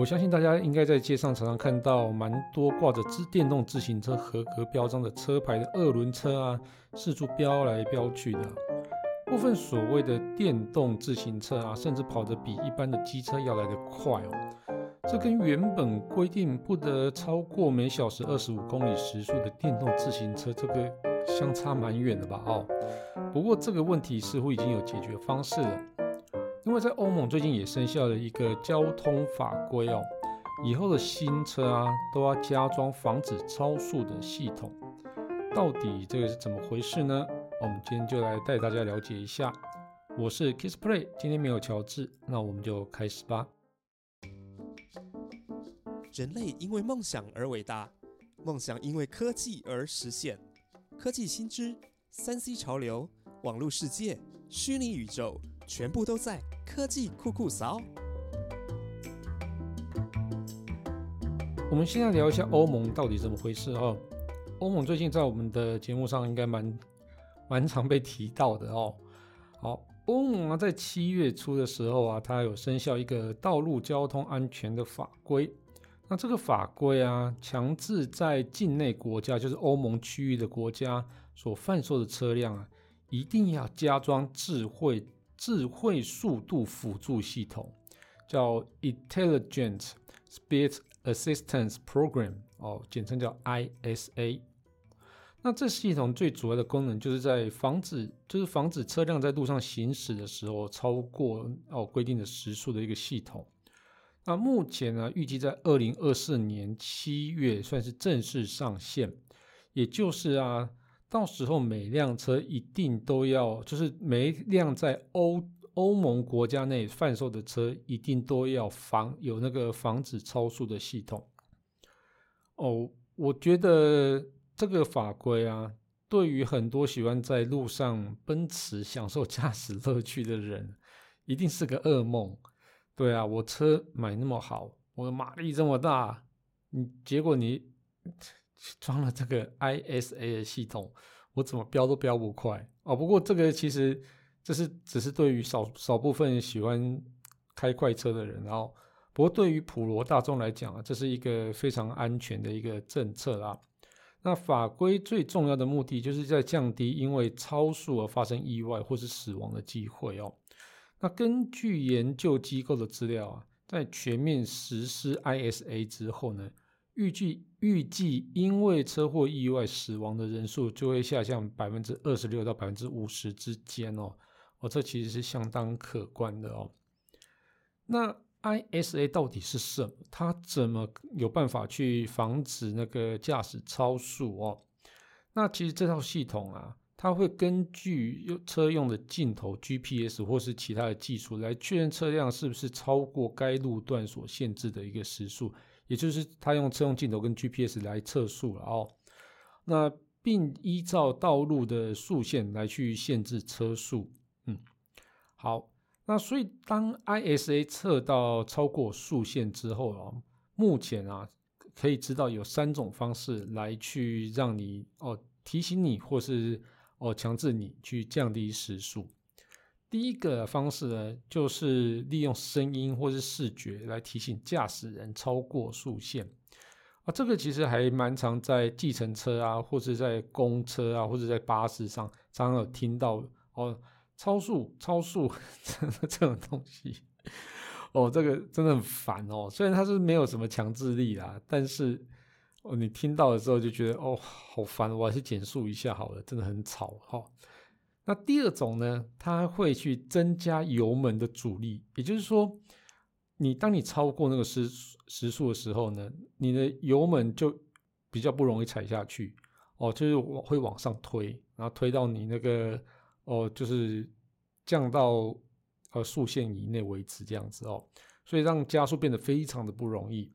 我相信大家应该在街上常常看到蛮多挂着自电动自行车合格标章的车牌的二轮车啊，四处飙来飙去的。部分所谓的电动自行车啊，甚至跑得比一般的机车要来得快哦。这跟原本规定不得超过每小时二十五公里时速的电动自行车，这个相差蛮远的吧？哦，不过这个问题似乎已经有解决方式了。因为在欧盟最近也生效了一个交通法规哦，以后的新车啊都要加装防止超速的系统。到底这个是怎么回事呢？我们今天就来带大家了解一下。我是 Kissplay，今天没有乔治，那我们就开始吧。人类因为梦想而伟大，梦想因为科技而实现。科技新知、三 C 潮流、网络世界、虚拟宇宙。全部都在科技酷酷扫。我们现在聊一下欧盟到底怎么回事哦。欧盟最近在我们的节目上应该蛮蛮常被提到的哦。好，欧盟啊，在七月初的时候啊，它有生效一个道路交通安全的法规。那这个法规啊，强制在境内国家，就是欧盟区域的国家所贩售的车辆啊，一定要加装智慧。智慧速度辅助系统叫 Intelligent Speed Assistance Program，哦，简称叫 ISA。那这系统最主要的功能就是在防止，就是防止车辆在路上行驶的时候超过哦规定的时速的一个系统。那目前呢，预计在二零二四年七月算是正式上线，也就是啊。到时候每辆车一定都要，就是每一辆在欧欧盟国家内贩售的车，一定都要防有那个防止超速的系统。哦，我觉得这个法规啊，对于很多喜欢在路上奔驰享受驾驶乐趣的人，一定是个噩梦。对啊，我车买那么好，我的马力这么大，你结果你。装了这个 ISA 的系统，我怎么飙都飙不快哦。不过这个其实这是只是对于少少部分喜欢开快车的人，然后不过对于普罗大众来讲啊，这是一个非常安全的一个政策啦。那法规最重要的目的就是在降低因为超速而发生意外或是死亡的机会哦。那根据研究机构的资料啊，在全面实施 ISA 之后呢？预计预计因为车祸意外死亡的人数就会下降百分之二十六到百分之五十之间哦，哦，这其实是相当可观的哦。那 ISA 到底是什么？它怎么有办法去防止那个驾驶超速哦？那其实这套系统啊，它会根据用车用的镜头、GPS 或是其他的技术来确认车辆是不是超过该路段所限制的一个时速。也就是他用车用镜头跟 GPS 来测速了哦，那并依照道路的速线来去限制车速。嗯，好，那所以当 ISA 测到超过速线之后啊，目前啊可以知道有三种方式来去让你哦提醒你或是哦强制你去降低时速。第一个方式呢，就是利用声音或是视觉来提醒驾驶人超过速线啊，这个其实还蛮常在计程车啊，或者在公车啊，或者在巴士上常常有听到哦，超速、超速这种东西哦，这个真的很烦哦。虽然它是没有什么强制力啦，但是哦，你听到的时候就觉得哦，好烦，我还是减速一下好了，真的很吵哈。那第二种呢，它会去增加油门的阻力，也就是说，你当你超过那个时时速的时候呢，你的油门就比较不容易踩下去哦，就是会往上推，然后推到你那个哦，就是降到呃速线以内为止这样子哦，所以让加速变得非常的不容易。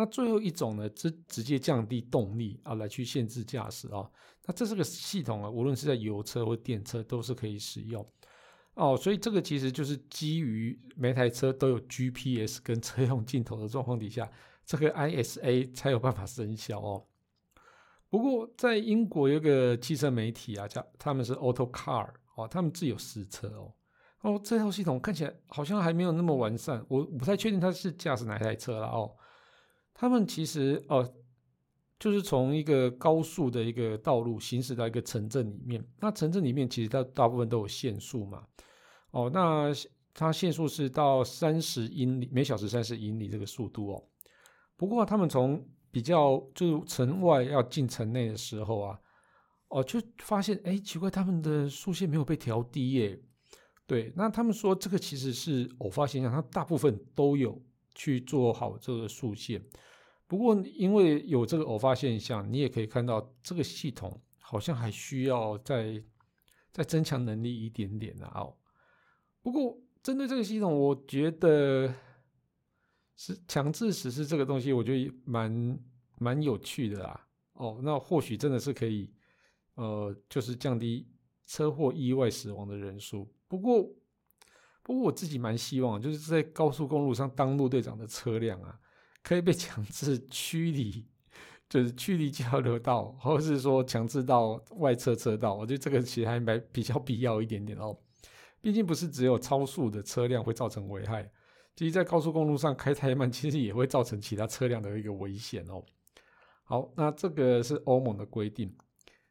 那最后一种呢，直直接降低动力啊，来去限制驾驶啊。那这是个系统啊，无论是在油车或电车都是可以使用哦。所以这个其实就是基于每台车都有 GPS 跟车用镜头的状况底下，这个 ISA 才有办法生效哦。不过在英国有个汽车媒体啊，叫他们是 Auto Car 哦，他们自有实车哦。哦，这套系统看起来好像还没有那么完善，我不太确定它是驾驶哪台车了哦。他们其实哦，就是从一个高速的一个道路行驶到一个城镇里面，那城镇里面其实它大部分都有限速嘛。哦，那它限速是到三十英里每小时，三十英里这个速度哦。不过他们从比较就是城外要进城内的时候啊，哦，就发现哎，奇怪，他们的速线没有被调低耶。对，那他们说这个其实是偶发现象，它大部分都有去做好这个速线。不过因为有这个偶发现象，你也可以看到这个系统好像还需要再再增强能力一点点啊。哦，不过针对这个系统，我觉得是强制实施这个东西，我觉得蛮蛮有趣的啦。哦，那或许真的是可以，呃，就是降低车祸意外死亡的人数。不过，不过我自己蛮希望，就是在高速公路上当路队长的车辆啊，可以被强制驱离，就是驱离交流道，或者是说强制到外侧车道。我觉得这个其实还蛮比较必要一点点哦。毕竟不是只有超速的车辆会造成危害，其实在高速公路上开太慢，其实也会造成其他车辆的一个危险哦。好，那这个是欧盟的规定，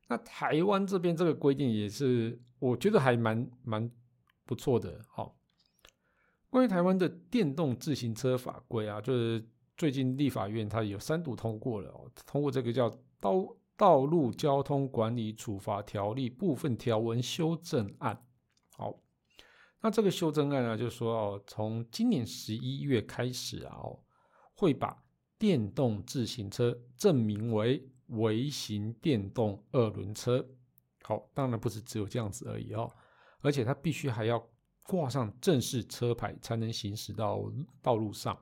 那台湾这边这个规定也是，我觉得还蛮蛮。不错的，好。关于台湾的电动自行车法规啊，就是最近立法院它有三读通过了，通过这个叫《道道路交通管理处罚条例》部分条文修正案。好，那这个修正案呢，就是说哦，从今年十一月开始啊，哦，会把电动自行车证明为微型电动二轮车。好，当然不是只有这样子而已哦。而且它必须还要挂上正式车牌才能行驶到道路上。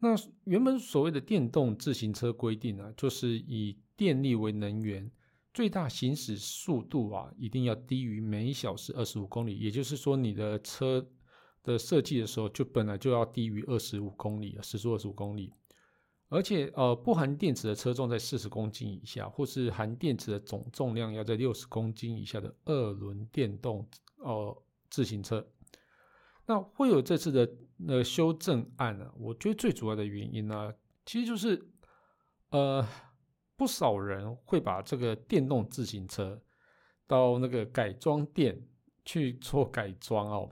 那原本所谓的电动自行车规定呢，就是以电力为能源，最大行驶速度啊，一定要低于每小时二十五公里。也就是说，你的车的设计的时候，就本来就要低于二十五公里时速二十五公里。而且，呃，不含电池的车重在四十公斤以下，或是含电池的总重量要在六十公斤以下的二轮电动哦自行车，那会有这次的那修正案呢？我觉得最主要的原因呢，其实就是，呃，不少人会把这个电动自行车到那个改装店去做改装哦，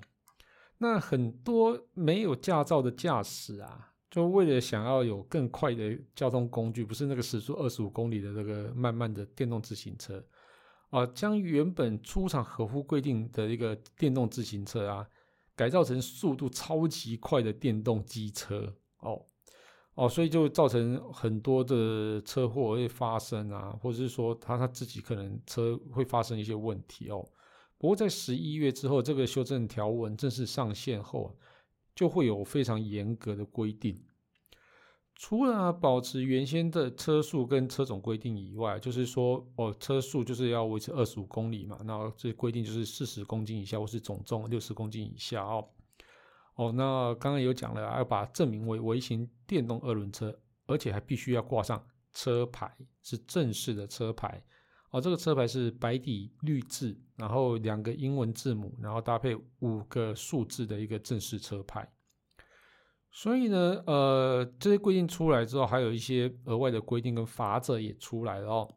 那很多没有驾照的驾驶啊。就为了想要有更快的交通工具，不是那个时速二十五公里的那个慢慢的电动自行车，啊，将原本出厂合乎规定的一个电动自行车啊，改造成速度超级快的电动机车，哦，哦，所以就造成很多的车祸会发生啊，或者是说他他自己可能车会发生一些问题哦。不过在十一月之后，这个修正条文正式上线后。就会有非常严格的规定，除了保持原先的车速跟车种规定以外，就是说哦，车速就是要维持二十五公里嘛，那这规定就是四十公斤以下或是总重六十公斤以下哦。哦，那刚刚有讲了，要把证明为微型电动二轮车，而且还必须要挂上车牌，是正式的车牌。哦，这个车牌是白底绿字，然后两个英文字母，然后搭配五个数字的一个正式车牌。所以呢，呃，这些规定出来之后，还有一些额外的规定跟法则也出来了哦。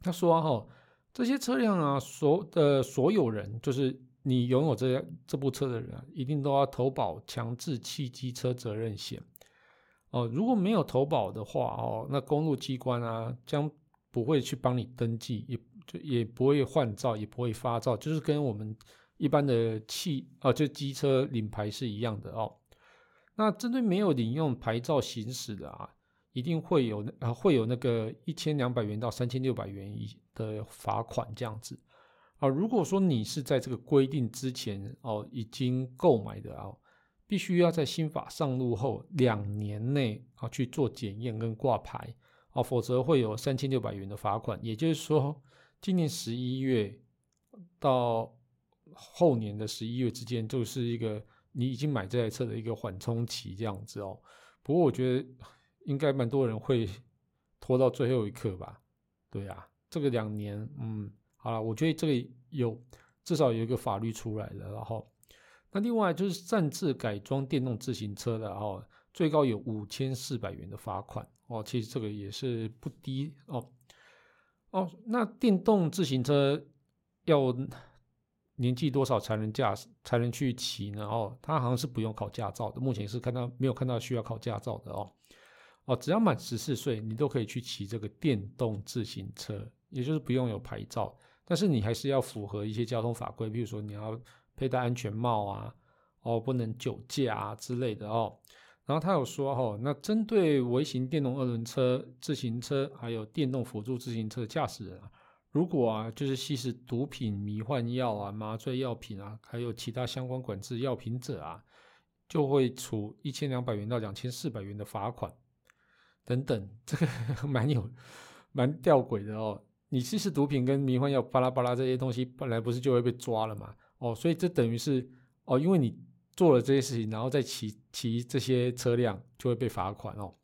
他说哈，这些车辆啊，所的所有人，就是你拥有这这部车的人，啊一定都要投保强制汽机车责任险。哦，如果没有投保的话，哦，那公路机关啊将不会去帮你登记，也就也不会换照，也不会发照，就是跟我们一般的汽啊，就机车领牌是一样的哦。那针对没有领用牌照行驶的啊，一定会有啊，会有那个一千两百元到三千六百元一的罚款这样子啊。如果说你是在这个规定之前哦已经购买的啊，必须要在新法上路后两年内啊去做检验跟挂牌。啊，否则会有三千六百元的罚款。也就是说，今年十一月到后年的十一月之间，就是一个你已经买这台车的一个缓冲期这样子哦。不过我觉得应该蛮多人会 拖到最后一刻吧。对啊，这个两年，嗯，好了，我觉得这个有至少有一个法律出来了，然后那另外就是擅自改装电动自行车的，然后最高有五千四百元的罚款哦，其实这个也是不低哦哦。那电动自行车要年纪多少才能驾驶才能去骑呢？哦，它好像是不用考驾照的，目前是看到没有看到需要考驾照的哦哦，只要满十四岁，你都可以去骑这个电动自行车，也就是不用有牌照。但是你还是要符合一些交通法规，比如说你要佩戴安全帽啊，哦，不能酒驾啊之类的哦。然后他有说哦，那针对微型电动二轮车、自行车还有电动辅助自行车驾驶人啊，如果啊就是吸食毒品、迷幻药啊、麻醉药品啊，还有其他相关管制药品者啊，就会处一千两百元到两千四百元的罚款等等。这个 蛮有蛮吊诡的哦。你吸食毒品跟迷幻药巴拉巴拉这些东西，本来不是就会被抓了嘛？哦，所以这等于是哦，因为你做了这些事情，然后再骑骑这些车辆就会被罚款哦，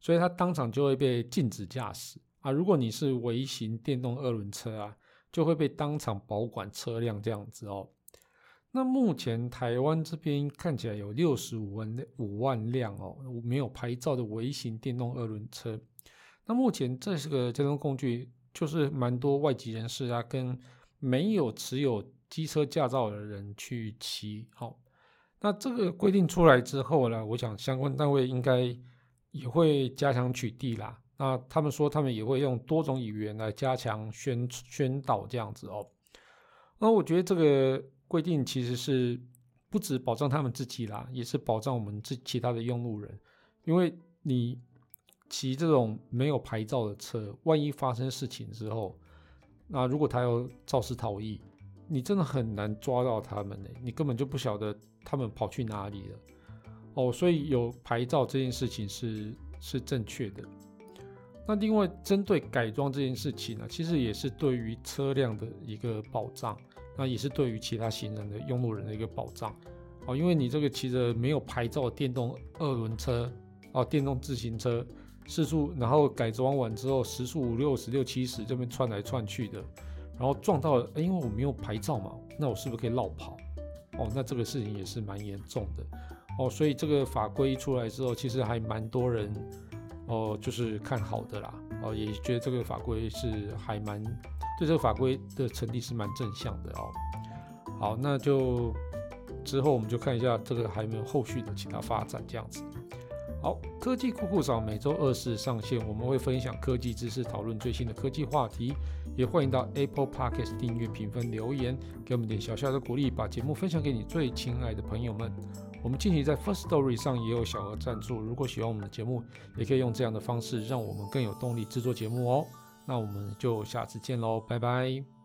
所以他当场就会被禁止驾驶啊。如果你是微型电动二轮车啊，就会被当场保管车辆这样子哦。那目前台湾这边看起来有六十五万五万辆哦，没有牌照的微型电动二轮车。那目前这是个交通工具。就是蛮多外籍人士啊，跟没有持有机车驾照的人去骑。好，那这个规定出来之后呢，我想相关单位应该也会加强取缔啦。那他们说他们也会用多种语言来加强宣宣导这样子哦。那我觉得这个规定其实是不止保障他们自己啦，也是保障我们这其他的用路人，因为你。骑这种没有牌照的车，万一发生事情之后，那如果他要肇事逃逸，你真的很难抓到他们呢。你根本就不晓得他们跑去哪里了。哦，所以有牌照这件事情是是正确的。那另外针对改装这件事情呢，其实也是对于车辆的一个保障，那也是对于其他行人的用路人的一个保障。哦，因为你这个骑着没有牌照的电动二轮车，哦，电动自行车。四速，然后改装完之后，时速五六十、六七十这边窜来窜去的，然后撞到了，因为我没有牌照嘛，那我是不是可以绕跑？哦，那这个事情也是蛮严重的，哦，所以这个法规出来之后，其实还蛮多人，哦，就是看好的啦，哦，也觉得这个法规是还蛮对这个法规的成立是蛮正向的哦。好，那就之后我们就看一下这个还有没有后续的其他发展这样子。好，科技酷酷嫂每周二四上线，我们会分享科技知识，讨论最新的科技话题，也欢迎到 Apple Podcast 订阅、评分、留言，给我们点小小的鼓励，把节目分享给你最亲爱的朋友们。我们近期在 First Story 上也有小额赞助，如果喜欢我们的节目，也可以用这样的方式让我们更有动力制作节目哦。那我们就下次见喽，拜拜。